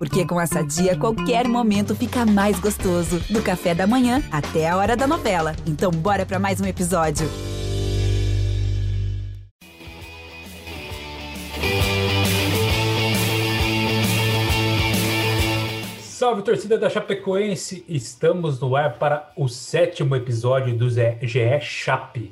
Porque com essa dia, qualquer momento fica mais gostoso. Do café da manhã até a hora da novela. Então, bora para mais um episódio. Salve torcida da Chapecoense! Estamos no ar para o sétimo episódio do GE Chape,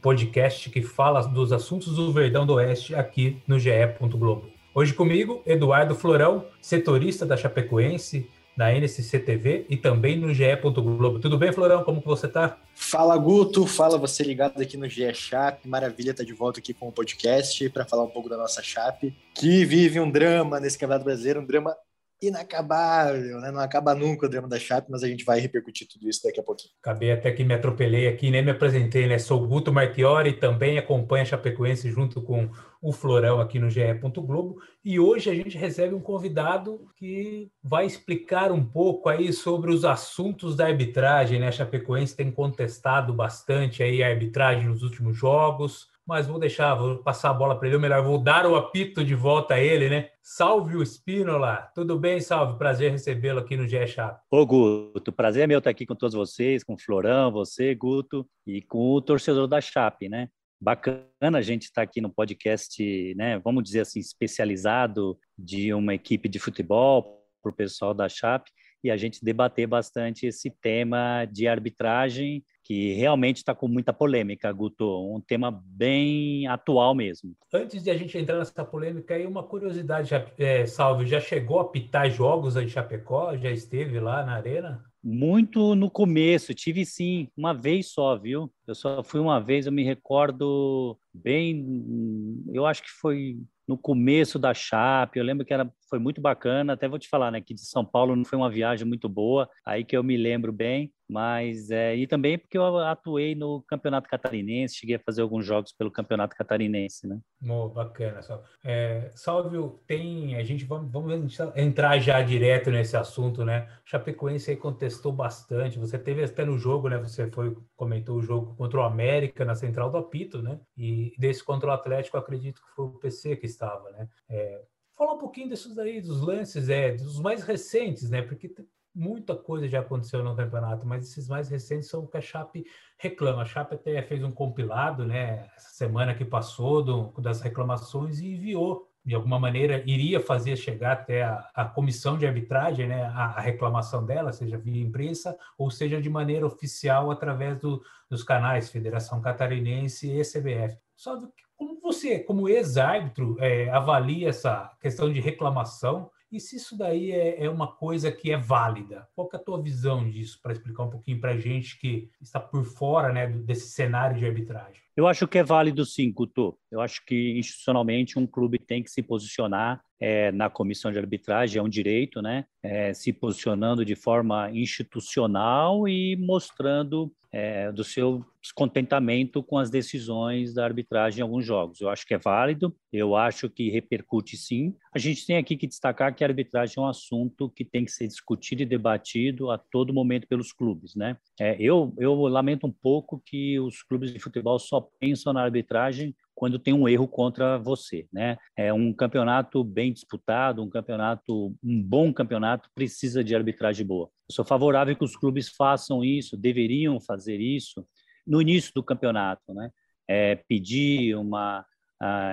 podcast que fala dos assuntos do Verdão do Oeste aqui no GE. Globo. Hoje comigo, Eduardo Florão, setorista da Chapecoense, na NSC-TV e também no GE. Globo. Tudo bem, Florão? Como que você está? Fala, Guto. Fala você ligado aqui no GE Chape. Maravilha estar tá de volta aqui com o podcast para falar um pouco da nossa Chape, que vive um drama nesse Campeonato Brasileiro, um drama inacabável, né? Não acaba nunca o drama da Chape, mas a gente vai repercutir tudo isso daqui a pouquinho. Acabei até que me atropelei aqui, nem me apresentei, né? Sou Guto Marchiori, também acompanho a Chapecoense junto com o Florão aqui no GE. Globo, e hoje a gente recebe um convidado que vai explicar um pouco aí sobre os assuntos da arbitragem, né? A Chapecoense tem contestado bastante aí a arbitragem nos últimos jogos, mas vou deixar, vou passar a bola para ele, ou melhor, vou dar o apito de volta a ele, né? Salve o Espínola, tudo bem, Salve? Prazer recebê-lo aqui no GE Chape. Ô, Guto, prazer é meu estar aqui com todos vocês, com o Florão, você, Guto, e com o torcedor da Chape, né? Bacana a gente estar aqui no podcast, né? Vamos dizer assim, especializado de uma equipe de futebol para o pessoal da Chape e a gente debater bastante esse tema de arbitragem que realmente está com muita polêmica, Guto, um tema bem atual mesmo. Antes de a gente entrar nessa polêmica, aí uma curiosidade, já, é, Salve, já chegou a pitar jogos em Chapecó? Já esteve lá na arena? Muito no começo, tive sim, uma vez só, viu? Eu só fui uma vez, eu me recordo bem, eu acho que foi no começo da Chape, eu lembro que era, foi muito bacana, até vou te falar, né, que de São Paulo não foi uma viagem muito boa, aí que eu me lembro bem, mas é, e também porque eu atuei no Campeonato Catarinense, cheguei a fazer alguns jogos pelo Campeonato Catarinense, né? Oh, bacana, só. É, Salvio, tem, a gente vamos, vamos entrar já direto nesse assunto, né? Chapecoense aí contestou bastante, você teve até no jogo, né, você foi, comentou o jogo contra o América na Central do Apito, né? E desse contra o Atlético, acredito que foi o PC que estava, né? É, falar um pouquinho desses aí, dos lances, é, dos mais recentes, né? Porque muita coisa já aconteceu no campeonato, mas esses mais recentes são o que a Chape reclama. A Chape até fez um compilado, né? Essa semana que passou do, das reclamações e enviou de alguma maneira iria fazer chegar até a, a comissão de arbitragem, né, a, a, reclamação dela, seja via imprensa ou seja de maneira oficial através do, dos canais Federação Catarinense e CBF. Só como você, como ex-árbitro, é, avalia essa questão de reclamação e se isso daí é, é, uma coisa que é válida? Qual é a tua visão disso, para explicar um pouquinho para a gente que está por fora né, desse cenário de arbitragem? Eu acho que é válido sim, Couto. Eu acho que institucionalmente um clube tem que se posicionar é, na comissão de arbitragem, é um direito, né? É, se posicionando de forma institucional e mostrando é, do seu descontentamento com as decisões da arbitragem em alguns jogos. Eu acho que é válido, eu acho que repercute sim. A gente tem aqui que destacar que a arbitragem é um assunto que tem que ser discutido e debatido a todo momento pelos clubes, né? É, eu, eu lamento um pouco que os clubes de futebol só pensam na arbitragem quando tem um erro contra você, né? É um campeonato bem disputado, um campeonato, um bom campeonato precisa de arbitragem boa. Eu sou favorável que os clubes façam isso, deveriam fazer isso no início do campeonato, né? É, pedir uma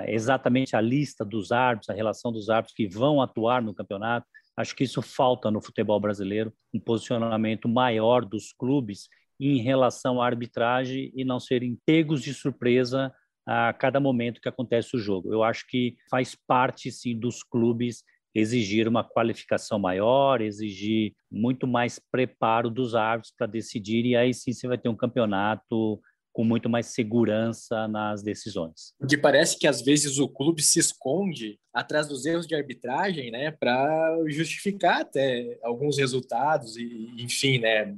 exatamente a lista dos árbitros, a relação dos árbitros que vão atuar no campeonato. Acho que isso falta no futebol brasileiro, um posicionamento maior dos clubes em relação à arbitragem e não serem pegos de surpresa a cada momento que acontece o jogo. Eu acho que faz parte, sim, dos clubes exigir uma qualificação maior, exigir muito mais preparo dos árbitros para decidir, e aí sim você vai ter um campeonato com muito mais segurança nas decisões. Porque parece que às vezes o clube se esconde atrás dos erros de arbitragem, né, para justificar até alguns resultados e, enfim, né,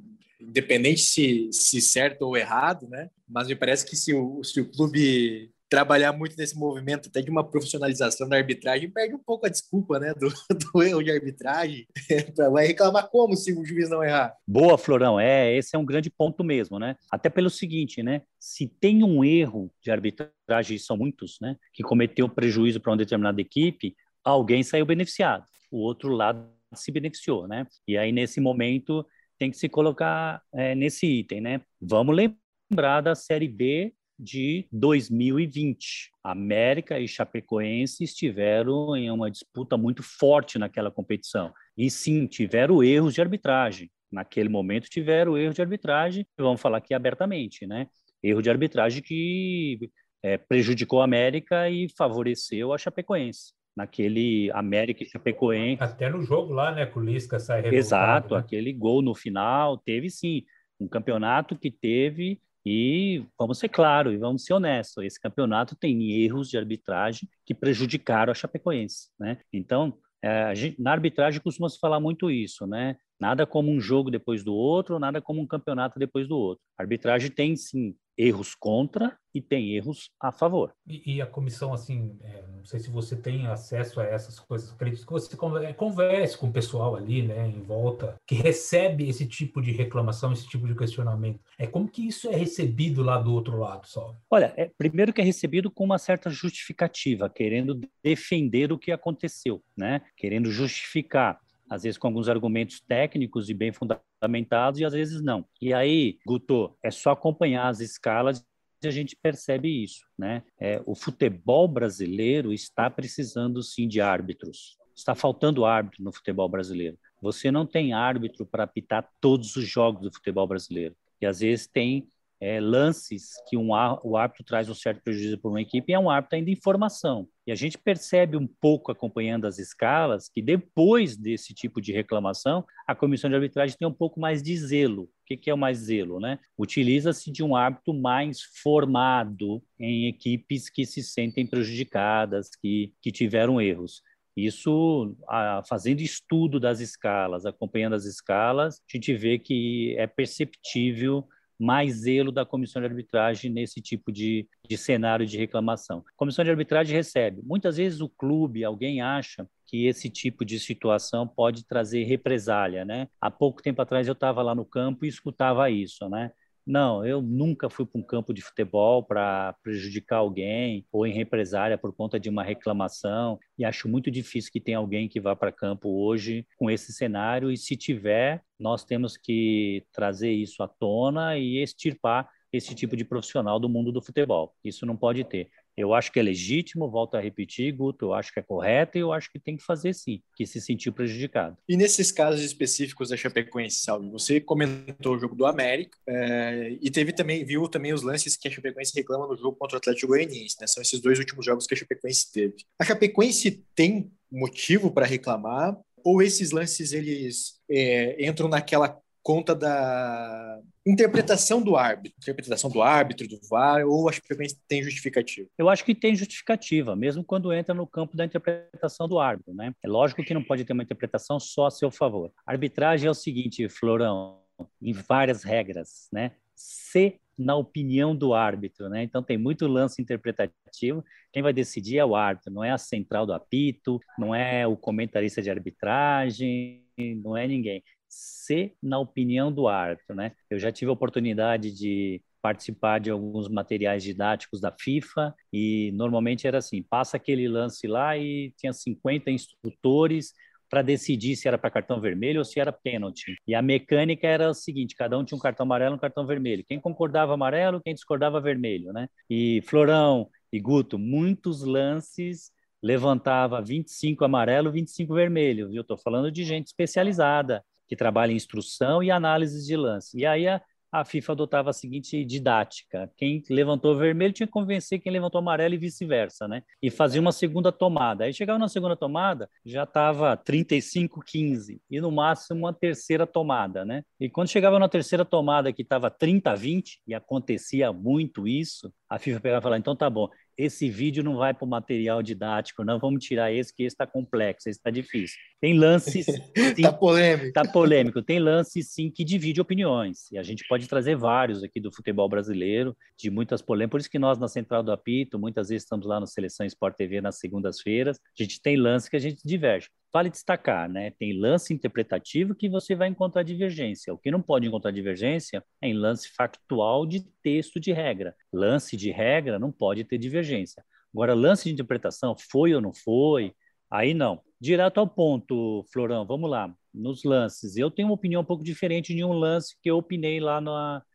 independente se, se certo ou errado, né? Mas me parece que se o, se o clube trabalhar muito nesse movimento até de uma profissionalização da arbitragem, perde um pouco a desculpa, né, do, do erro de arbitragem. Vai reclamar como se o juiz não errar? Boa, Florão. É, esse é um grande ponto mesmo, né? Até pelo seguinte, né? Se tem um erro de arbitragem, são muitos, né, que cometeu prejuízo para uma determinada equipe, alguém saiu beneficiado. O outro lado se beneficiou, né? E aí, nesse momento, tem que se colocar é, nesse item, né? Vamos lembrar da Série B de 2020. América e Chapecoense estiveram em uma disputa muito forte naquela competição. E sim, tiveram erros de arbitragem. Naquele momento tiveram erros de arbitragem, vamos falar aqui abertamente, né? Erro de arbitragem que é, prejudicou a América e favoreceu a Chapecoense naquele América e Chapecoense. Até no jogo lá, né, com o Lisca sai Exato, né? aquele gol no final, teve sim, um campeonato que teve e vamos ser claros e vamos ser honestos, esse campeonato tem erros de arbitragem que prejudicaram a Chapecoense, né? Então, é, gente, na arbitragem costuma se falar muito isso, né? Nada como um jogo depois do outro, nada como um campeonato depois do outro. A arbitragem tem sim erros contra e tem erros a favor. E, e a comissão, assim, é, não sei se você tem acesso a essas coisas, acredito que você é, converse com o pessoal ali, né, em volta, que recebe esse tipo de reclamação, esse tipo de questionamento. É como que isso é recebido lá do outro lado, só? Olha, é, primeiro que é recebido com uma certa justificativa, querendo defender o que aconteceu, né, querendo justificar às vezes com alguns argumentos técnicos e bem fundamentados, e às vezes não. E aí, Guto, é só acompanhar as escalas e a gente percebe isso, né? É, o futebol brasileiro está precisando sim de árbitros. Está faltando árbitro no futebol brasileiro. Você não tem árbitro para apitar todos os jogos do futebol brasileiro. E às vezes tem é, lances que um, o árbitro traz um certo prejuízo para uma equipe é um árbitro ainda em formação. E a gente percebe um pouco, acompanhando as escalas, que depois desse tipo de reclamação, a comissão de arbitragem tem um pouco mais de zelo. O que, que é o mais zelo? Né? Utiliza-se de um árbitro mais formado em equipes que se sentem prejudicadas, que, que tiveram erros. Isso, a, fazendo estudo das escalas, acompanhando as escalas, a gente vê que é perceptível mais zelo da comissão de arbitragem nesse tipo de, de cenário de reclamação. A comissão de arbitragem recebe. Muitas vezes o clube, alguém acha que esse tipo de situação pode trazer represália, né? Há pouco tempo atrás eu estava lá no campo e escutava isso, né? Não, eu nunca fui para um campo de futebol para prejudicar alguém ou em represália por conta de uma reclamação. E acho muito difícil que tenha alguém que vá para campo hoje com esse cenário. E se tiver, nós temos que trazer isso à tona e extirpar esse tipo de profissional do mundo do futebol. Isso não pode ter. Eu acho que é legítimo, volto a repetir, Guto, eu acho que é correto e eu acho que tem que fazer sim, que se sentiu prejudicado. E nesses casos específicos da Chapecoense, Salve, você comentou o jogo do América é, e teve também, viu também os lances que a Chapecoense reclama no jogo contra o Atlético Goianiense, né? São esses dois últimos jogos que a Chapecoense teve. A Chapecoense tem motivo para reclamar ou esses lances eles é, entram naquela conta da interpretação do árbitro, interpretação do árbitro, do VAR, ou acho que tem justificativa? Eu acho que tem justificativa, mesmo quando entra no campo da interpretação do árbitro, né? É lógico que não pode ter uma interpretação só a seu favor. Arbitragem é o seguinte, Florão, em várias regras, né? Se na opinião do árbitro, né? Então tem muito lance interpretativo. Quem vai decidir é o árbitro, não é a central do apito, não é o comentarista de arbitragem, não é ninguém ser na opinião do árbitro, né? Eu já tive a oportunidade de participar de alguns materiais didáticos da FIFA e normalmente era assim, passa aquele lance lá e tinha 50 instrutores para decidir se era para cartão vermelho ou se era pênalti. E a mecânica era o seguinte, cada um tinha um cartão amarelo e um cartão vermelho. Quem concordava amarelo, quem discordava vermelho, né? E Florão e Guto, muitos lances levantava 25 amarelo, 25 vermelho, viu? Estou falando de gente especializada, que trabalha em instrução e análise de lance. E aí a, a FIFA adotava a seguinte didática: quem levantou vermelho tinha que convencer quem levantou amarelo e vice-versa, né? E fazia uma segunda tomada. Aí chegava na segunda tomada, já estava 35-15 e no máximo uma terceira tomada, né? E quando chegava na terceira tomada que estava 30-20 e acontecia muito isso, a FIFA pegava e falava: então tá bom, esse vídeo não vai para o material didático, não, vamos tirar esse, que esse está complexo, esse está difícil. Tem lances... Está polêmico. Está polêmico. Tem lances, sim, que divide opiniões. E a gente pode trazer vários aqui do futebol brasileiro, de muitas polêmicas. Por isso que nós, na Central do Apito, muitas vezes estamos lá no Seleção Sport TV nas segundas-feiras, a gente tem lances que a gente diverge. Vale destacar, né? Tem lance interpretativo que você vai encontrar divergência. O que não pode encontrar divergência é em lance factual de texto de regra. Lance de regra não pode ter divergência. Agora, lance de interpretação, foi ou não foi, aí não. direto ao ponto, Florão, vamos lá. Nos lances, eu tenho uma opinião um pouco diferente de um lance que eu opinei lá no,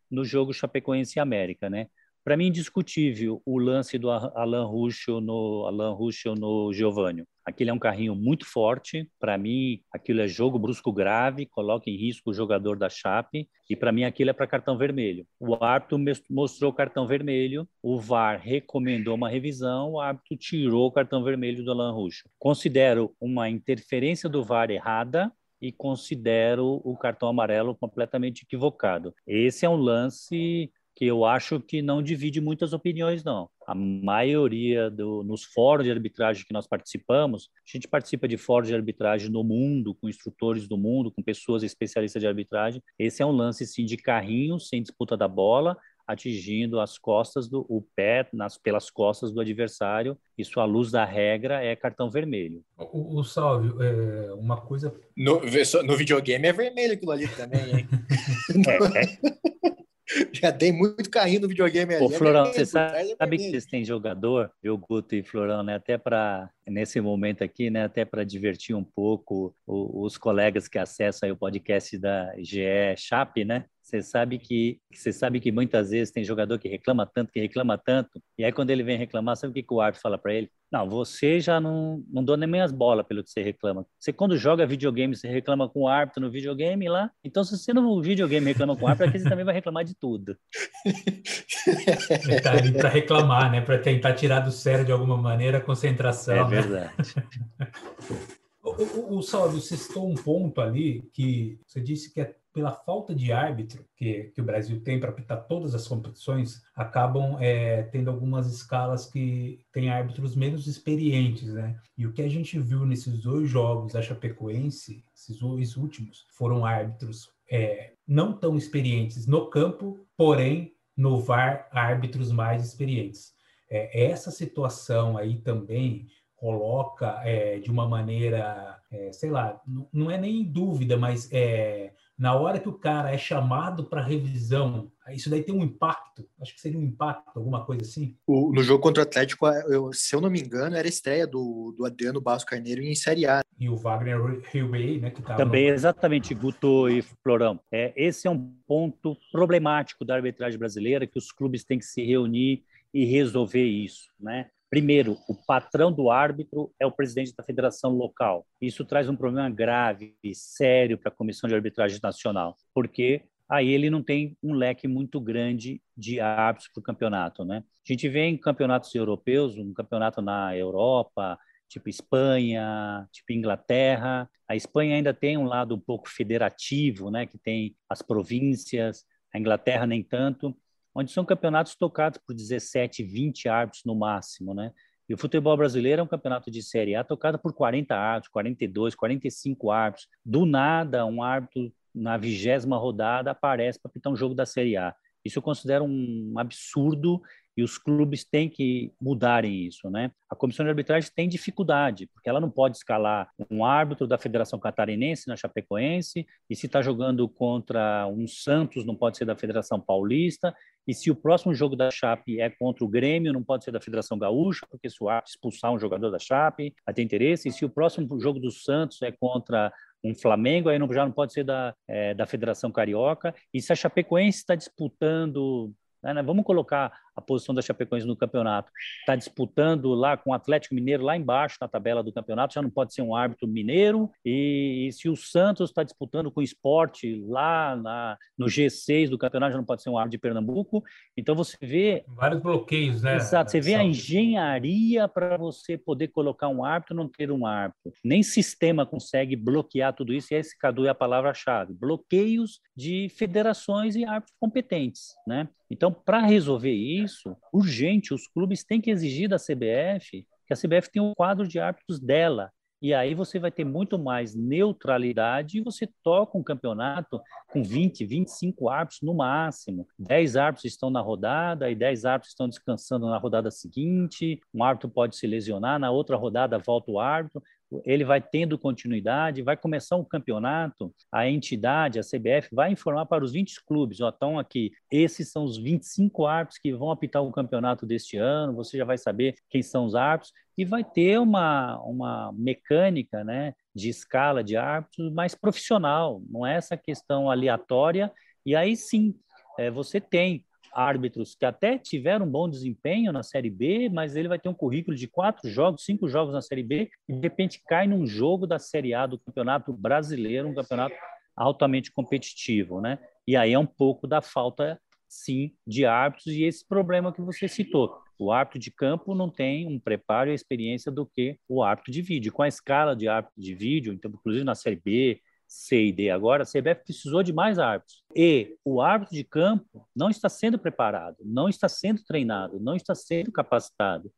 no jogo Chapecoense América, né? Para mim, indiscutível o lance do Alan Ruschel no Alan Ruschel no Giovanni. Aquele é um carrinho muito forte. Para mim, aquilo é jogo brusco grave, coloca em risco o jogador da Chape. E para mim, aquilo é para cartão vermelho. O árbitro mostrou o cartão vermelho, o VAR recomendou uma revisão, o árbitro tirou o cartão vermelho do Alan Ruschel. Considero uma interferência do VAR errada, e considero o cartão amarelo completamente equivocado. Esse é um lance que eu acho que não divide muitas opiniões, não. A maioria do, nos fóruns de arbitragem que nós participamos, a gente participa de fóruns de arbitragem no mundo, com instrutores do mundo, com pessoas especialistas de arbitragem. Esse é um lance, sim, de carrinho, sem disputa da bola, atingindo as costas do o pé nas pelas costas do adversário. Isso à luz da regra é cartão vermelho. O, o Salve, é, uma coisa no, no videogame é vermelho aquilo ali também, hein? é, é. Já tem muito carrinho no videogame. Ô, Florão, você sabe, sabe que vocês têm jogador, eu, Guto e Florão, né? Até para, nesse momento aqui, né? Até para divertir um pouco os colegas que acessam o podcast da GE Chape, né? Você sabe que você sabe que muitas vezes tem jogador que reclama tanto, que reclama tanto, e aí quando ele vem reclamar, sabe o que, que o árbitro fala para ele? Não, você já não, não dou nem as bolas pelo que você reclama. Você quando joga videogame, você reclama com o árbitro no videogame lá. Então, se você no videogame reclama com o árbitro, aqui você também vai reclamar de tudo. Ele tá ali para reclamar, né? Para tentar tirar do sério de alguma maneira a concentração. É? Verdade. O, o, o Salve, você citou um ponto ali que você disse que é pela falta de árbitro que, que o Brasil tem para apitar todas as competições, acabam é, tendo algumas escalas que têm árbitros menos experientes, né? E o que a gente viu nesses dois jogos da Chapecoense, esses dois últimos, foram árbitros é, não tão experientes no campo, porém no VAR árbitros mais experientes. É, essa situação aí também coloca é, de uma maneira, é, sei lá, não, é nem dúvida, mas é, na hora que o cara é chamado para revisão, isso daí tem um impacto. Acho que seria um impacto, alguma coisa assim. O, no jogo contra o Atlético, eu, se eu não me engano, era a estreia do, do Adriano Barros Carneiro em Série A. E o Wagner Hilbey, né? Que Também, no... exatamente, Guto e Florão. É, esse é um ponto problemático da arbitragem brasileira, que os clubes têm que se reunir e resolver isso, né? Primeiro, o patrão do árbitro é o presidente da federação local. Isso traz um problema grave e sério para a Comissão de Arbitragem Nacional, porque aí ele não tem um leque muito grande de árbitros para o campeonato. Né? A gente vê em campeonatos europeus, um campeonato na Europa, tipo Espanha, tipo Inglaterra. A Espanha ainda tem um lado um pouco federativo, né, que tem as províncias, a Inglaterra nem tanto onde são campeonatos tocados por 17, 20 árbitros no máximo, né? E o futebol brasileiro é um campeonato de Série A tocado por 40 árbitros, 42, 45 árbitros. Do nada, um árbitro na vigésima rodada aparece para pitar um jogo da Série A. Isso eu considero um absurdo e os clubes têm que mudarem isso, né? A comissão de arbitragem tem dificuldade, porque ela não pode escalar um árbitro da Federação Catarinense na Chapecoense, e se está jogando contra um Santos, não pode ser da Federação Paulista, e se o próximo jogo da Chape é contra o Grêmio, não pode ser da Federação Gaúcha, porque se o árbitro expulsar um jogador da Chape, vai ter interesse, e se o próximo jogo do Santos é contra um Flamengo, aí não, já não pode ser da, é, da Federação Carioca. E se a Chapecoense está disputando né, né? Vamos colocar a posição da Chapecoense no campeonato. Está disputando lá com o Atlético Mineiro, lá embaixo na tabela do campeonato, já não pode ser um árbitro mineiro. E, e se o Santos está disputando com o esporte lá na, no G6 do campeonato, já não pode ser um árbitro de Pernambuco. Então você vê. Vários bloqueios, né? Exato. Você vê a engenharia para você poder colocar um árbitro não ter um árbitro. Nem sistema consegue bloquear tudo isso, e esse, Cadu, é a palavra-chave. Bloqueios de federações e árbitros competentes, né? Então, para resolver isso, urgente, os clubes têm que exigir da CBF que a CBF tenha um quadro de árbitros dela. E aí você vai ter muito mais neutralidade e você toca um campeonato com 20, 25 árbitros no máximo. 10 árbitros estão na rodada e 10 árbitros estão descansando na rodada seguinte. Um árbitro pode se lesionar, na outra rodada volta o árbitro ele vai tendo continuidade, vai começar um campeonato, a entidade, a CBF, vai informar para os 20 clubes, ó, estão aqui, esses são os 25 árbitros que vão apitar o campeonato deste ano, você já vai saber quem são os árbitros, e vai ter uma, uma mecânica né, de escala de árbitros mais profissional, não é essa questão aleatória, e aí sim, é, você tem árbitros que até tiveram um bom desempenho na Série B, mas ele vai ter um currículo de quatro jogos, cinco jogos na Série B, e de repente cai num jogo da Série A do Campeonato Brasileiro, um campeonato altamente competitivo, né? E aí é um pouco da falta, sim, de árbitros e esse problema que você citou. O árbitro de campo não tem um preparo e experiência do que o árbitro de vídeo. Com a escala de árbitro de vídeo, então, inclusive na Série B, C e D agora, a CBF precisou de mais árbitros. E o árbitro de campo não está sendo preparado, não está sendo treinado, não está sendo capacitado.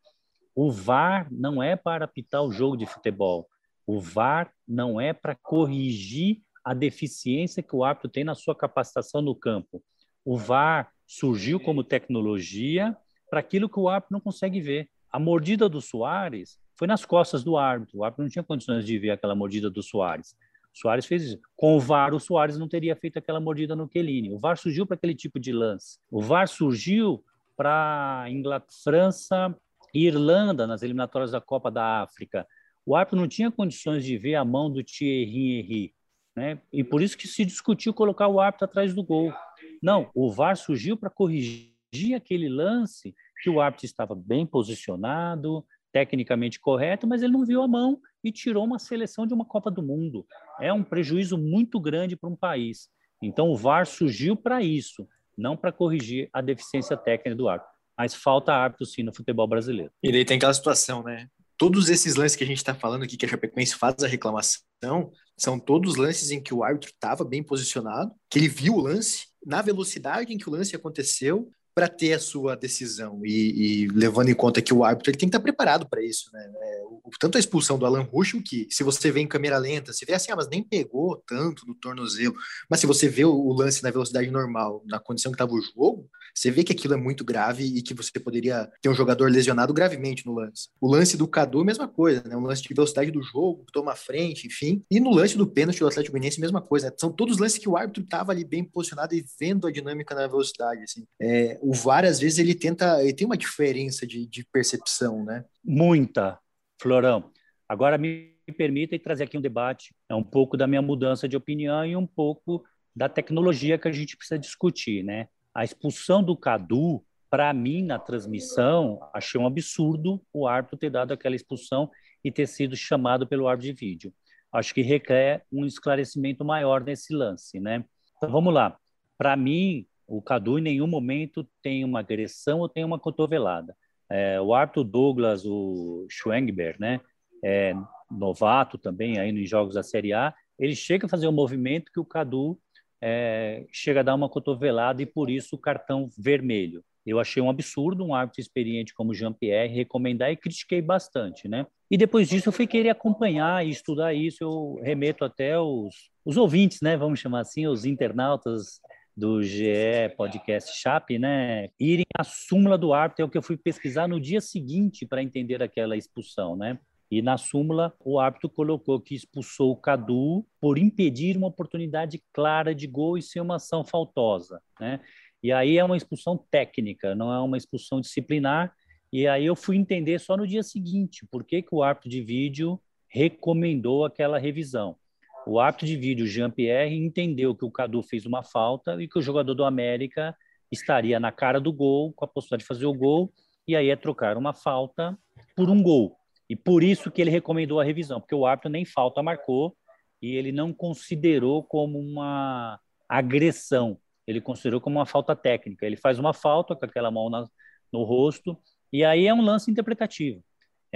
O VAR não é para apitar o jogo de futebol. O VAR não é para corrigir a deficiência que o árbitro tem na sua capacitação no campo. O VAR surgiu como tecnologia para aquilo que o árbitro não consegue ver. A mordida do Soares foi nas costas do árbitro. O árbitro não tinha condições de ver aquela mordida do Soares. Soares fez isso. Com o VAR, o Soares não teria feito aquela mordida no Kelini. O VAR surgiu para aquele tipo de lance. O VAR surgiu para França e Irlanda nas eliminatórias da Copa da África. O árbitro não tinha condições de ver a mão do Thierry Henry, né? E por isso que se discutiu colocar o árbitro atrás do gol. Não, o VAR surgiu para corrigir aquele lance que o árbitro estava bem posicionado, tecnicamente correto, mas ele não viu a mão e tirou uma seleção de uma Copa do Mundo. É um prejuízo muito grande para um país. Então o VAR surgiu para isso, não para corrigir a deficiência técnica do árbitro. Mas falta árbitro sim no futebol brasileiro. E daí tem aquela situação, né? Todos esses lances que a gente está falando aqui, que a Chapecoense faz a reclamação, são todos lances em que o árbitro estava bem posicionado, que ele viu o lance, na velocidade em que o lance aconteceu, para ter a sua decisão e, e, levando em conta que o árbitro ele tem que estar preparado para isso, né? É, o, tanto a expulsão do Alan Ruschel, que se você vê em câmera lenta, você vê assim, ah, mas nem pegou tanto no tornozelo, mas se você vê o, o lance na velocidade normal, na condição que estava o jogo, você vê que aquilo é muito grave e que você poderia ter um jogador lesionado gravemente no lance. O lance do Cadu, mesma coisa, né? Um lance de velocidade do jogo, toma a frente, enfim. E no lance do pênalti do Atlético Goianiense, mesma coisa. Né? São todos lances que o árbitro estava ali bem posicionado e vendo a dinâmica na velocidade, assim. É, o VAR, às vezes, ele tenta, ele tem uma diferença de, de percepção, né? Muita, Florão. Agora me permita trazer aqui um debate, é um pouco da minha mudança de opinião e um pouco da tecnologia que a gente precisa discutir, né? A expulsão do Cadu, para mim, na transmissão, achei um absurdo o árbitro ter dado aquela expulsão e ter sido chamado pelo árbitro de vídeo. Acho que requer um esclarecimento maior nesse lance, né? Então, vamos lá. Para mim, o Cadu em nenhum momento tem uma agressão ou tem uma cotovelada. É, o árbitro Douglas, o Schwengber, né? É, novato também aí nos jogos da Série A, ele chega a fazer um movimento que o Cadu é, chega a dar uma cotovelada e por isso o cartão vermelho. Eu achei um absurdo um árbitro experiente como Jean-Pierre recomendar e critiquei bastante, né? E depois disso eu fui querer acompanhar e estudar isso, eu remeto até os, os ouvintes, né? Vamos chamar assim, os internautas do GE Podcast Chap, né? Irem à súmula do árbitro, é o que eu fui pesquisar no dia seguinte para entender aquela expulsão, né? E na súmula, o árbitro colocou que expulsou o Cadu por impedir uma oportunidade clara de gol e ser uma ação faltosa. Né? E aí é uma expulsão técnica, não é uma expulsão disciplinar. E aí eu fui entender só no dia seguinte por que, que o árbitro de vídeo recomendou aquela revisão. O árbitro de vídeo, Jean-Pierre, entendeu que o Cadu fez uma falta e que o jogador do América estaria na cara do gol, com a possibilidade de fazer o gol, e aí é trocar uma falta por um gol. E por isso que ele recomendou a revisão, porque o árbitro nem falta marcou e ele não considerou como uma agressão, ele considerou como uma falta técnica. Ele faz uma falta com aquela mão na, no rosto e aí é um lance interpretativo.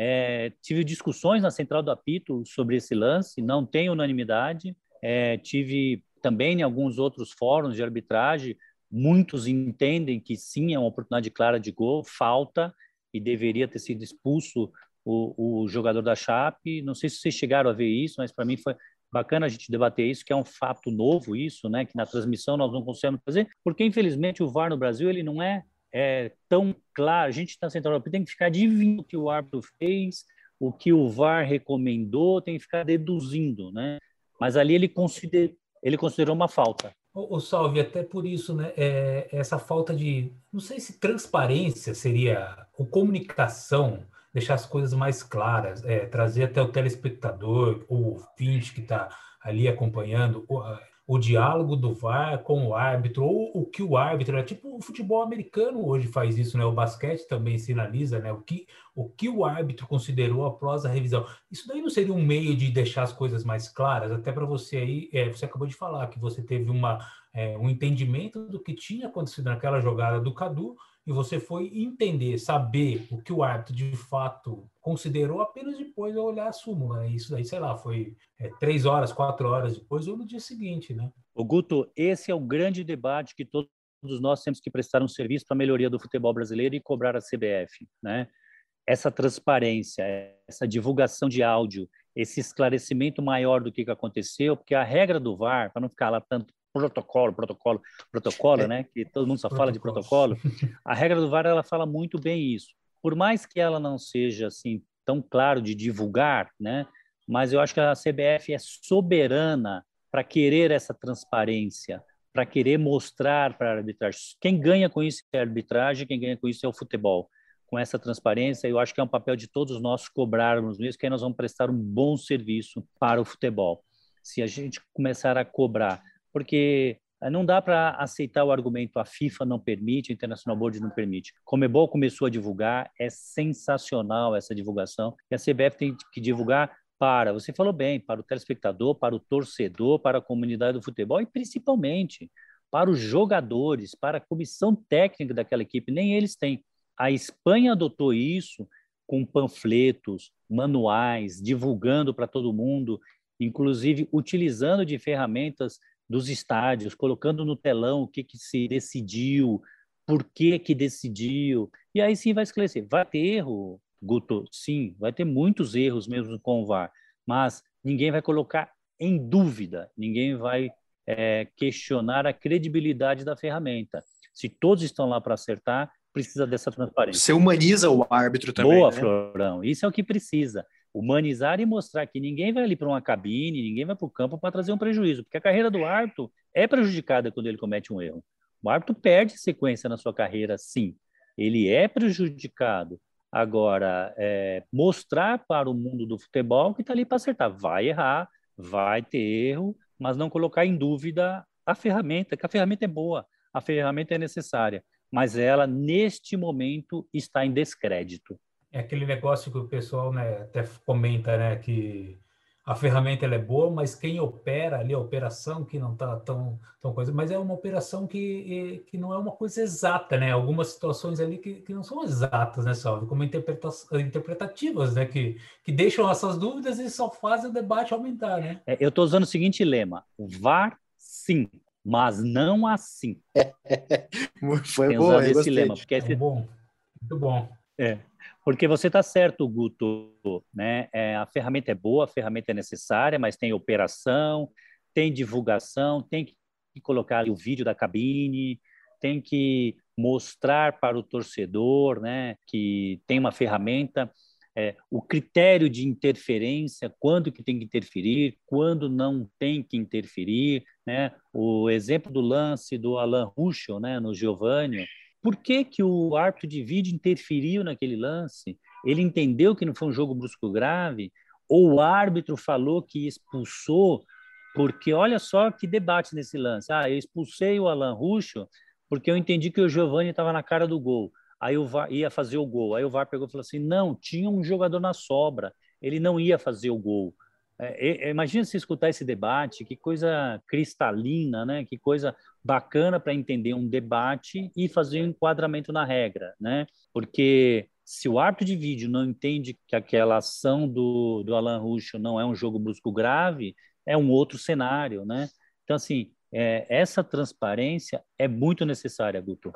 É, tive discussões na central do apito sobre esse lance, não tem unanimidade. É, tive também em alguns outros fóruns de arbitragem, muitos entendem que sim, é uma oportunidade clara de gol, falta e deveria ter sido expulso o, o jogador da Chape. Não sei se vocês chegaram a ver isso, mas para mim foi bacana a gente debater isso, que é um fato novo isso, né? Que na transmissão nós não conseguimos fazer, porque infelizmente o VAR no Brasil ele não é, é tão claro. A gente está central Europa tem que ficar adivinhando o que o árbitro fez, o que o VAR recomendou, tem que ficar deduzindo, né? Mas ali ele, consider, ele considerou uma falta. O, Salve, até por isso, né? É, essa falta de, não sei se transparência seria, ou comunicação, deixar as coisas mais claras, é, trazer até o telespectador, o ouvinte que está ali acompanhando, o, o diálogo do VAR com o árbitro, ou o que o árbitro, é tipo o futebol americano hoje faz isso, né? O basquete também sinaliza, né? O que o, que o árbitro considerou após a revisão. Isso daí não seria um meio de deixar as coisas mais claras, até para você aí, é, você acabou de falar que você teve uma, é, um entendimento do que tinha acontecido naquela jogada do Cadu, e você foi entender, saber o que o árbitro de fato considerou apenas depois de olhar a súmula. Né? Isso daí, sei lá, foi é, três horas, quatro horas depois ou no dia seguinte, né? O Guto, esse é o grande debate que todos nós temos que prestar um serviço para a melhoria do futebol brasileiro e cobrar a CBF, né? Essa transparência, essa divulgação de áudio, esse esclarecimento maior do que aconteceu, porque a regra do VAR, para não ficar lá tanto protocolo, protocolo, protocolo, é. né? Que todo mundo só fala de protocolo. A regra do VAR ela fala muito bem isso. Por mais que ela não seja assim tão claro de divulgar, né? Mas eu acho que a CBF é soberana para querer essa transparência, para querer mostrar para a arbitragem. Quem ganha com isso é a arbitragem, quem ganha com isso é o futebol. Com essa transparência, eu acho que é um papel de todos nós cobrarmos isso, que aí nós vamos prestar um bom serviço para o futebol. Se a gente começar a cobrar porque eh, não dá para aceitar o argumento a FIFA não permite, o International Board não permite. Comebol começou a divulgar, é sensacional essa divulgação, e a CBF tem que divulgar para, você falou bem, para o telespectador, para o torcedor, para a comunidade do futebol e principalmente para os jogadores, para a comissão técnica daquela equipe, nem eles têm. A Espanha adotou isso com panfletos, manuais, divulgando para todo mundo, inclusive utilizando de ferramentas dos estádios, colocando no telão o que, que se decidiu, por que, que decidiu, e aí sim vai esclarecer. Vai ter erro, Guto? Sim, vai ter muitos erros mesmo com o VAR, mas ninguém vai colocar em dúvida, ninguém vai é, questionar a credibilidade da ferramenta. Se todos estão lá para acertar, precisa dessa transparência. Você humaniza o árbitro também. Boa, né? Florão. Isso é o que precisa humanizar e mostrar que ninguém vai ali para uma cabine, ninguém vai para o campo para trazer um prejuízo, porque a carreira do árbitro é prejudicada quando ele comete um erro. O árbitro perde sequência na sua carreira, sim. Ele é prejudicado. Agora, é, mostrar para o mundo do futebol que está ali para acertar. Vai errar, vai ter erro, mas não colocar em dúvida a ferramenta, que a ferramenta é boa, a ferramenta é necessária, mas ela, neste momento, está em descrédito é aquele negócio que o pessoal né, até comenta, né, que a ferramenta ela é boa, mas quem opera ali, a operação que não está tão, tão coisa, mas é uma operação que, que não é uma coisa exata, né? Algumas situações ali que, que não são exatas, né, Salve? Como interpretativas, né? Que, que deixam essas dúvidas e só fazem o debate aumentar, né? É, eu estou usando o seguinte lema: VAR, sim, mas não assim. Foi Tem bom, esse lema, porque é bom, muito bom. É, porque você está certo, Guto, né? É, a ferramenta é boa, a ferramenta é necessária, mas tem operação, tem divulgação, tem que colocar o vídeo da cabine, tem que mostrar para o torcedor, né, que tem uma ferramenta, é, o critério de interferência, quando que tem que interferir, quando não tem que interferir, né? O exemplo do lance do Alan Ruschel, né, no Giovanni, por que, que o árbitro de vídeo interferiu naquele lance? Ele entendeu que não foi um jogo brusco grave? Ou o árbitro falou que expulsou? Porque olha só que debate nesse lance. Ah, eu expulsei o Alan Ruxo porque eu entendi que o Giovani estava na cara do gol. Aí VAR ia fazer o gol. Aí o VAR pegou e falou assim: não, tinha um jogador na sobra, ele não ia fazer o gol. É, é, imagina se escutar esse debate, que coisa cristalina, né? Que coisa bacana para entender um debate e fazer um enquadramento na regra, né? Porque se o árbitro de vídeo não entende que aquela ação do, do Alan Ruschel não é um jogo brusco grave, é um outro cenário, né? Então, assim, é, essa transparência é muito necessária, Guto.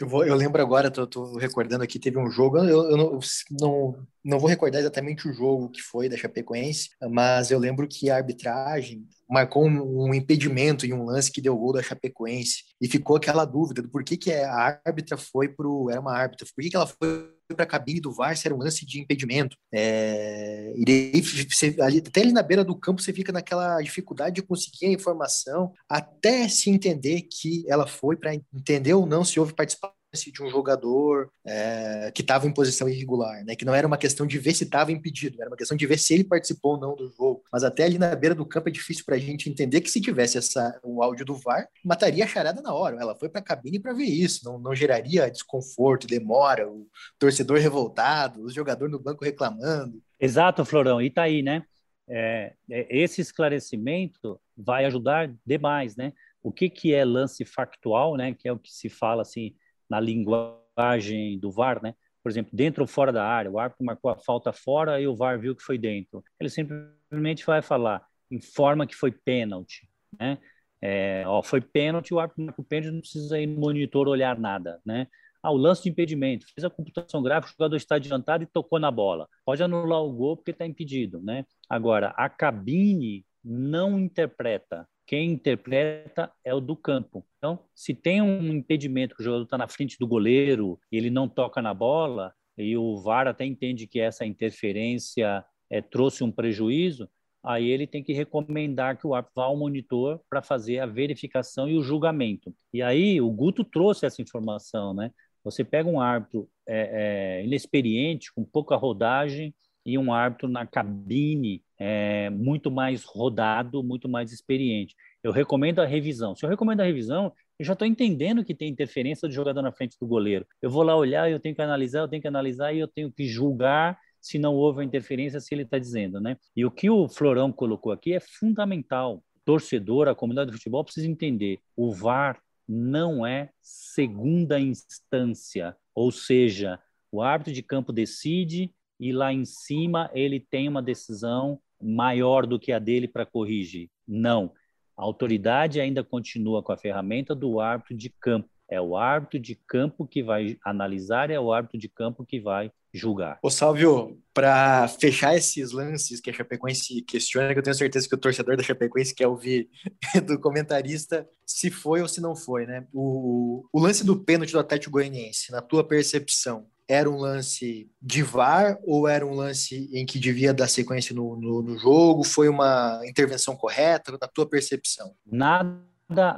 Eu, vou, eu lembro agora, tô, tô, recordando aqui, teve um jogo, eu, eu não, não, não, vou recordar exatamente o jogo que foi da Chapecoense, mas eu lembro que a arbitragem marcou um, um, impedimento em um lance que deu gol da Chapecoense e ficou aquela dúvida do porquê que a árbitra foi pro era uma árbitra, por que, que ela foi para a cabine do VAR se era um lance de impedimento. É, e daí, você, até ali na beira do campo, você fica naquela dificuldade de conseguir a informação até se entender que ela foi para entender ou não se houve participação de um jogador é, que estava em posição irregular, né? Que não era uma questão de ver se estava impedido, era uma questão de ver se ele participou ou não do jogo. Mas até ali na beira do campo é difícil para a gente entender que se tivesse essa, o áudio do VAR, mataria a charada na hora. Ela foi para a cabine para ver isso, não, não geraria desconforto, demora, o torcedor revoltado, o jogador no banco reclamando. Exato, Florão. E tá aí, né? É, é, esse esclarecimento vai ajudar demais, né? O que, que é lance factual, né? Que é o que se fala assim na linguagem do VAR, né? Por exemplo, dentro ou fora da área, o árbitro marcou a falta fora e o VAR viu que foi dentro. Ele simplesmente vai falar, informa que foi pênalti, né? É, ó, foi pênalti, o árbitro marcou pênalti, não precisa ir no monitor olhar nada, né? Ah, o lance de impedimento, fez a computação gráfica, o jogador está adiantado e tocou na bola. Pode anular o gol porque está impedido, né? Agora, a cabine não interpreta quem interpreta é o do campo. Então, se tem um impedimento que o jogador está na frente do goleiro e ele não toca na bola, e o VAR até entende que essa interferência é, trouxe um prejuízo, aí ele tem que recomendar que o árbitro vá ao monitor para fazer a verificação e o julgamento. E aí o Guto trouxe essa informação, né? Você pega um árbitro é, é, inexperiente, com pouca rodagem, e um árbitro na cabine é, muito mais rodado, muito mais experiente. Eu recomendo a revisão. Se eu recomendo a revisão, eu já estou entendendo que tem interferência do jogador na frente do goleiro. Eu vou lá olhar, eu tenho que analisar, eu tenho que analisar e eu tenho que julgar se não houve a interferência, se ele está dizendo, né? E o que o Florão colocou aqui é fundamental. Torcedor, a comunidade do futebol precisa entender. O VAR não é segunda instância, ou seja, o árbitro de campo decide e lá em cima ele tem uma decisão maior do que a dele para corrigir. Não. A autoridade ainda continua com a ferramenta do árbitro de campo. É o árbitro de campo que vai analisar, é o árbitro de campo que vai julgar. Ô, Salvio, para fechar esses lances que a Chapecoense questiona, que eu tenho certeza que o torcedor da Chapecoense quer ouvir do comentarista se foi ou se não foi, né? O, o lance do pênalti do Atlético Goianiense, na tua percepção, era um lance de VAR ou era um lance em que devia dar sequência no, no, no jogo? Foi uma intervenção correta, na tua percepção? Nada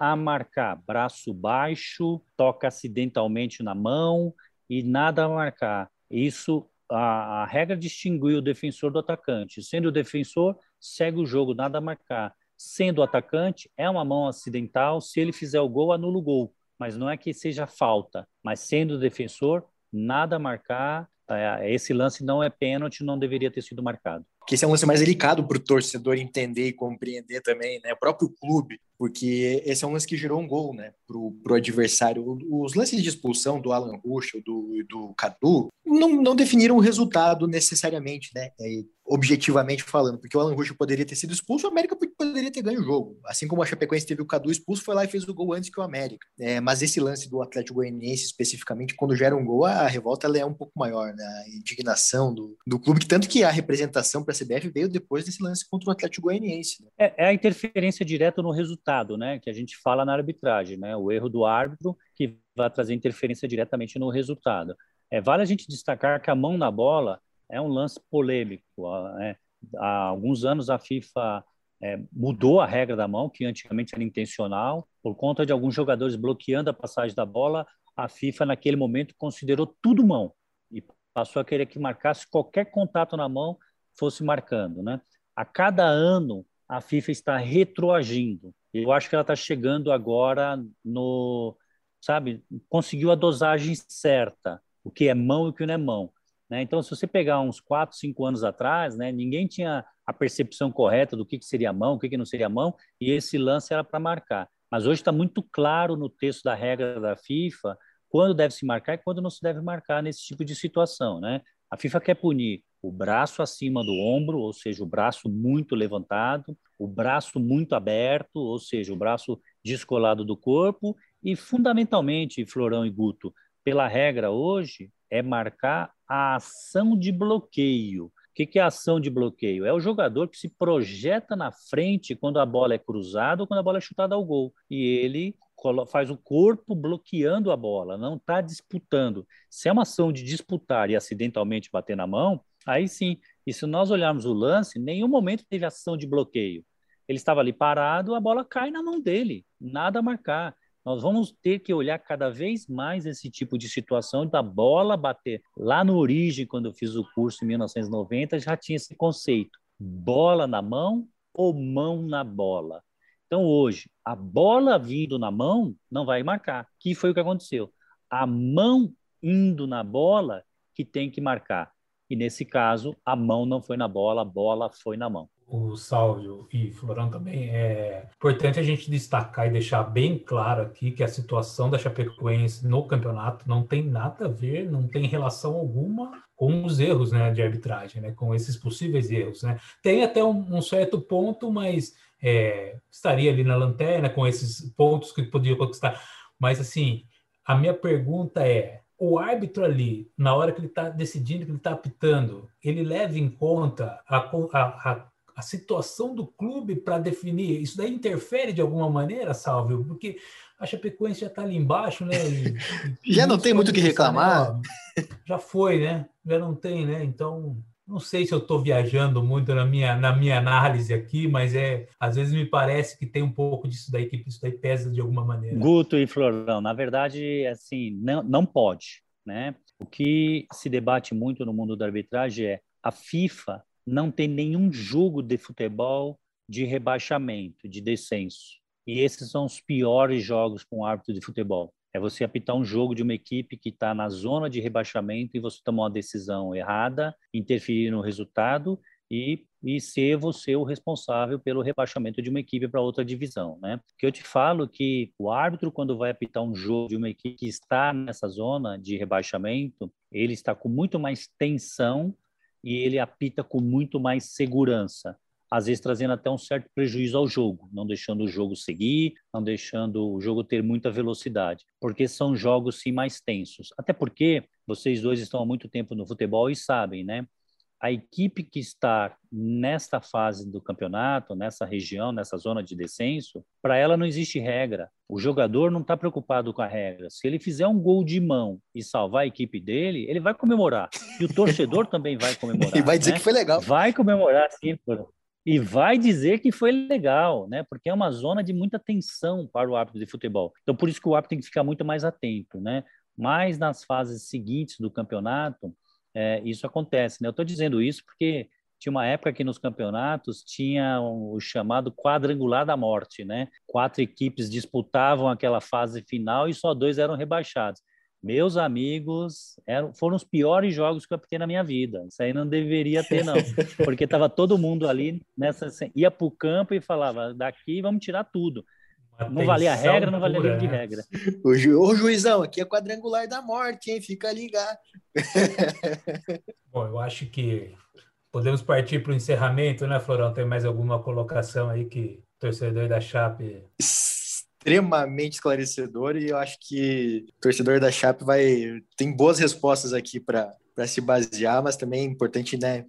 a marcar. Braço baixo, toca acidentalmente na mão e nada a marcar. Isso, a, a regra distinguiu o defensor do atacante. Sendo o defensor, segue o jogo, nada a marcar. Sendo o atacante, é uma mão acidental. Se ele fizer o gol, anula o gol. Mas não é que seja falta. Mas sendo o defensor, nada a marcar. É, esse lance não é pênalti, não deveria ter sido marcado. Que esse é um lance mais delicado para o torcedor entender e compreender também, né? O próprio clube, porque esse é um lance que gerou um gol, né? Para o adversário. Os lances de expulsão do Alan Ruschel, do, do Cadu, não, não definiram o resultado necessariamente, né? É, objetivamente falando, porque o Alan Ruschel poderia ter sido expulso, o América poderia ter ganho o jogo. Assim como a Chapecoense teve o Cadu expulso, foi lá e fez o gol antes que o América. É, mas esse lance do Atlético Goianiense, especificamente, quando gera um gol, a revolta é um pouco maior, né? A indignação do, do clube, tanto que a representação para a CBF veio depois desse lance contra o Atlético Goianiense. Né? É, é, a interferência direta no resultado, né? Que a gente fala na arbitragem, né? O erro do árbitro que vai trazer interferência diretamente no resultado. É, vale a gente destacar que a mão na bola é um lance polêmico. Né? Há alguns anos a FIFA é, mudou a regra da mão, que antigamente era intencional, por conta de alguns jogadores bloqueando a passagem da bola. A FIFA, naquele momento, considerou tudo mão e passou a querer que marcasse qualquer contato na mão fosse marcando. Né? A cada ano, a FIFA está retroagindo. Eu acho que ela está chegando agora no, sabe, conseguiu a dosagem certa, o que é mão e o que não é mão. Né? Então, se você pegar uns 4, 5 anos atrás, né, ninguém tinha a percepção correta do que, que seria mão, o que, que não seria mão, e esse lance era para marcar. Mas hoje está muito claro no texto da regra da FIFA quando deve se marcar e quando não se deve marcar nesse tipo de situação. Né? A FIFA quer punir o braço acima do ombro, ou seja, o braço muito levantado, o braço muito aberto, ou seja, o braço descolado do corpo, e fundamentalmente, Florão e Guto, pela regra hoje, é marcar a ação de bloqueio. O que, é ação de bloqueio? É o jogador que se projeta na frente quando a bola é cruzada ou quando a bola é chutada ao gol. E ele faz o corpo bloqueando a bola, não está disputando. Se é uma ação de disputar e acidentalmente bater na mão, aí sim. E se nós olharmos o lance, nenhum momento teve ação de bloqueio. Ele estava ali parado, a bola cai na mão dele, nada a marcar. Nós vamos ter que olhar cada vez mais esse tipo de situação da bola bater. Lá no Origem, quando eu fiz o curso em 1990, já tinha esse conceito: bola na mão ou mão na bola. Então, hoje, a bola vindo na mão não vai marcar, que foi o que aconteceu. A mão indo na bola que tem que marcar. E nesse caso, a mão não foi na bola, a bola foi na mão o Sálvio e Florão também, é importante a gente destacar e deixar bem claro aqui que a situação da Chapecoense no campeonato não tem nada a ver, não tem relação alguma com os erros né, de arbitragem, né, com esses possíveis erros. Né. Tem até um, um certo ponto, mas é, estaria ali na lanterna com esses pontos que podia conquistar. Mas, assim, a minha pergunta é, o árbitro ali, na hora que ele está decidindo, que ele está apitando, ele leva em conta a, a, a a situação do clube para definir. Isso daí interfere de alguma maneira, Salvio? Porque a Chapecoense já está ali embaixo, né? E, e já não tem muito o que reclamar. Né? Já foi, né? Já não tem, né? Então, não sei se eu estou viajando muito na minha, na minha análise aqui, mas é às vezes me parece que tem um pouco disso daí, que isso daí pesa de alguma maneira. Guto e Florão, na verdade, assim, não, não pode, né? O que se debate muito no mundo da arbitragem é a FIFA não tem nenhum jogo de futebol de rebaixamento, de descenso. E esses são os piores jogos com árbitro de futebol. É você apitar um jogo de uma equipe que está na zona de rebaixamento e você tomar uma decisão errada, interferir no resultado e, e ser você o responsável pelo rebaixamento de uma equipe para outra divisão, né? Que eu te falo que o árbitro quando vai apitar um jogo de uma equipe que está nessa zona de rebaixamento, ele está com muito mais tensão e ele apita com muito mais segurança, às vezes trazendo até um certo prejuízo ao jogo, não deixando o jogo seguir, não deixando o jogo ter muita velocidade, porque são jogos sim mais tensos. Até porque vocês dois estão há muito tempo no futebol e sabem, né? a equipe que está nesta fase do campeonato, nessa região, nessa zona de descenso, para ela não existe regra. O jogador não está preocupado com a regra. Se ele fizer um gol de mão e salvar a equipe dele, ele vai comemorar. E o torcedor também vai comemorar. E vai dizer né? que foi legal. Vai comemorar, sim. E vai dizer que foi legal, né? Porque é uma zona de muita tensão para o árbitro de futebol. Então, por isso que o árbitro tem que ficar muito mais atento, né? Mas nas fases seguintes do campeonato, é, isso acontece. Né? Eu estou dizendo isso porque tinha uma época que nos campeonatos tinha o chamado quadrangular da morte, né? Quatro equipes disputavam aquela fase final e só dois eram rebaixados. Meus amigos, eram, foram os piores jogos que eu apitei na minha vida. Isso aí não deveria ter, não. Porque estava todo mundo ali, nessa, ia para o campo e falava, daqui vamos tirar tudo. Não valia a regra, não valia a de regra. O, ju, o juizão, aqui é quadrangular da morte, hein? Fica ligado. Bom, eu acho que podemos partir para o encerramento, né, Florão? Tem mais alguma colocação aí que torcedor da Chape extremamente esclarecedor e eu acho que o torcedor da Chape vai tem boas respostas aqui para para se basear, mas também é importante, né,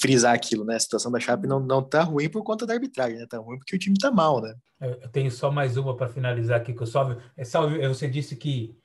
frisar aquilo, né? A situação da Chape não, não tá ruim por conta da arbitragem, né? Tá ruim porque o time tá mal, né? Eu tenho só mais uma para finalizar aqui com o Salve. É, Salve, você disse que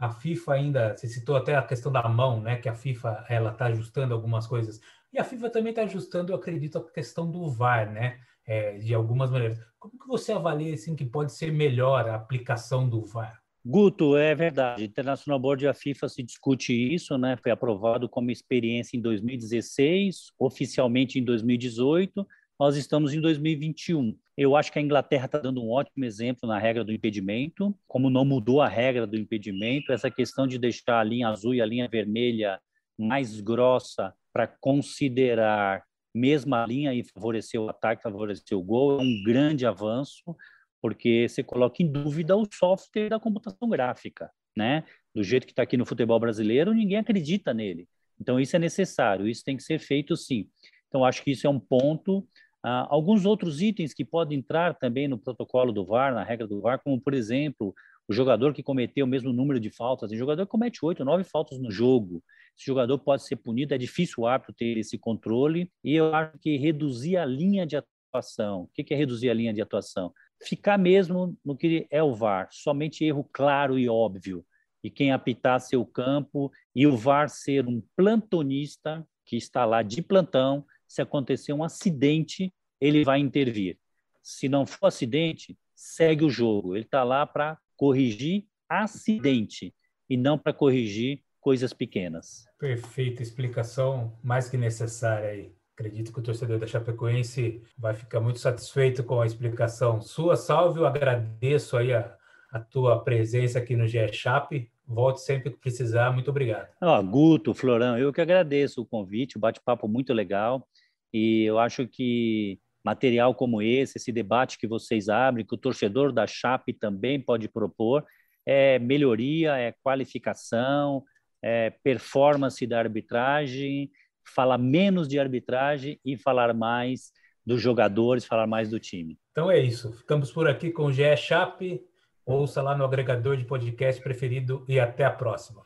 a FIFA ainda, você citou até a questão da mão, né? Que a FIFA ela tá ajustando algumas coisas. E a FIFA também está ajustando, eu acredito, a questão do VAR, né? É, de algumas maneiras. Como que você avalia assim que pode ser melhor a aplicação do VAR? Guto, é verdade. International Board e a FIFA se discute isso, né? Foi aprovado como experiência em 2016, oficialmente em 2018. Nós estamos em 2021. Eu acho que a Inglaterra está dando um ótimo exemplo na regra do impedimento, como não mudou a regra do impedimento, essa questão de deixar a linha azul e a linha vermelha mais grossa para considerar mesma linha e favorecer o ataque, favorecer o gol, é um grande avanço porque você coloca em dúvida o software da computação gráfica, né? Do jeito que está aqui no futebol brasileiro, ninguém acredita nele. Então, isso é necessário, isso tem que ser feito sim. Então, acho que isso é um ponto. Ah, alguns outros itens que podem entrar também no protocolo do VAR, na regra do VAR, como, por exemplo, o jogador que cometeu o mesmo número de faltas, o jogador comete oito, nove faltas no jogo. Esse jogador pode ser punido, é difícil o árbitro ter esse controle, e eu acho que reduzir a linha de atuação. O que é reduzir a linha de atuação? Ficar mesmo no que é o VAR, somente erro claro e óbvio. E quem apitar seu campo, e o VAR ser um plantonista que está lá de plantão, se acontecer um acidente, ele vai intervir. Se não for acidente, segue o jogo. Ele está lá para corrigir acidente e não para corrigir coisas pequenas. Perfeita explicação, mais que necessária aí. Acredito que o torcedor da Chapecoense vai ficar muito satisfeito com a explicação sua. Salve, eu agradeço aí a, a tua presença aqui no GE Chape. Volte sempre que precisar. Muito obrigado. Oh, Guto, Florão, eu que agradeço o convite, o bate-papo muito legal. E eu acho que material como esse, esse debate que vocês abrem, que o torcedor da Chape também pode propor, é melhoria, é qualificação, é performance da arbitragem, falar menos de arbitragem e falar mais dos jogadores, falar mais do time. Então é isso. Ficamos por aqui com o GE Chape. Ouça lá no agregador de podcast preferido e até a próxima.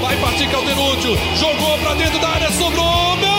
Vai partir Caldenúcio, jogou para dentro da área, sobrou, meu